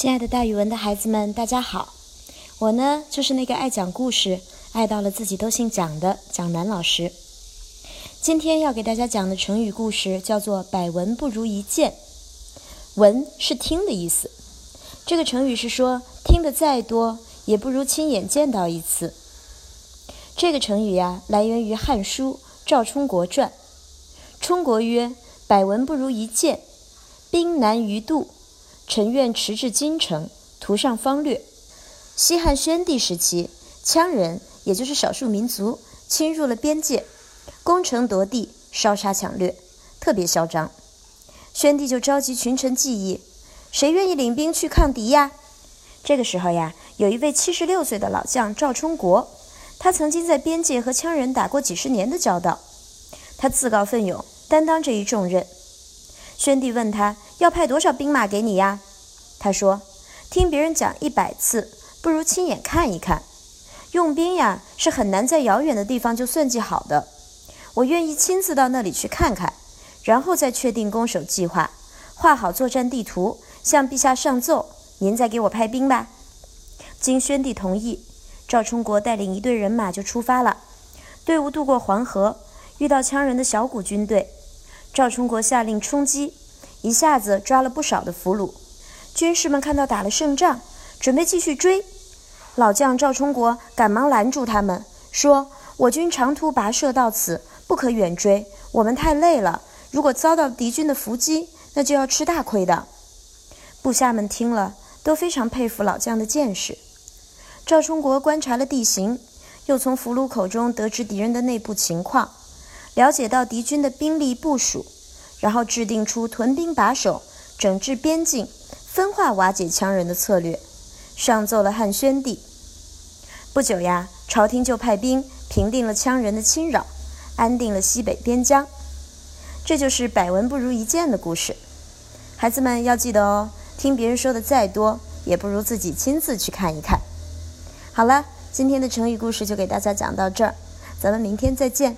亲爱的，大语文的孩子们，大家好！我呢，就是那个爱讲故事、爱到了自己都姓蒋的蒋楠老师。今天要给大家讲的成语故事叫做“百闻不如一见”。闻是听的意思，这个成语是说听得再多，也不如亲眼见到一次。这个成语呀，来源于《汉书·赵充国传》。充国曰：“百闻不如一见，兵难于度。”臣愿驰至京城，图上方略。西汉宣帝时期，羌人也就是少数民族侵入了边界，攻城夺地，烧杀抢掠，特别嚣张。宣帝就召集群臣计议，谁愿意领兵去抗敌呀？这个时候呀，有一位七十六岁的老将赵充国，他曾经在边界和羌人打过几十年的交道，他自告奋勇担当这一重任。宣帝问他要派多少兵马给你呀？他说：“听别人讲一百次，不如亲眼看一看。用兵呀，是很难在遥远的地方就算计好的。我愿意亲自到那里去看看，然后再确定攻守计划，画好作战地图，向陛下上奏，您再给我派兵吧。”经宣帝同意，赵充国带领一队人马就出发了。队伍渡过黄河，遇到羌人的小股军队。赵充国下令冲击，一下子抓了不少的俘虏。军士们看到打了胜仗，准备继续追。老将赵充国赶忙拦住他们，说：“我军长途跋涉到此，不可远追。我们太累了，如果遭到敌军的伏击，那就要吃大亏的。”部下们听了，都非常佩服老将的见识。赵充国观察了地形，又从俘虏口中得知敌人的内部情况。了解到敌军的兵力部署，然后制定出屯兵把守、整治边境、分化瓦解羌人的策略，上奏了汉宣帝。不久呀，朝廷就派兵平定了羌人的侵扰，安定了西北边疆。这就是百闻不如一见的故事。孩子们要记得哦，听别人说的再多，也不如自己亲自去看一看。好了，今天的成语故事就给大家讲到这儿，咱们明天再见。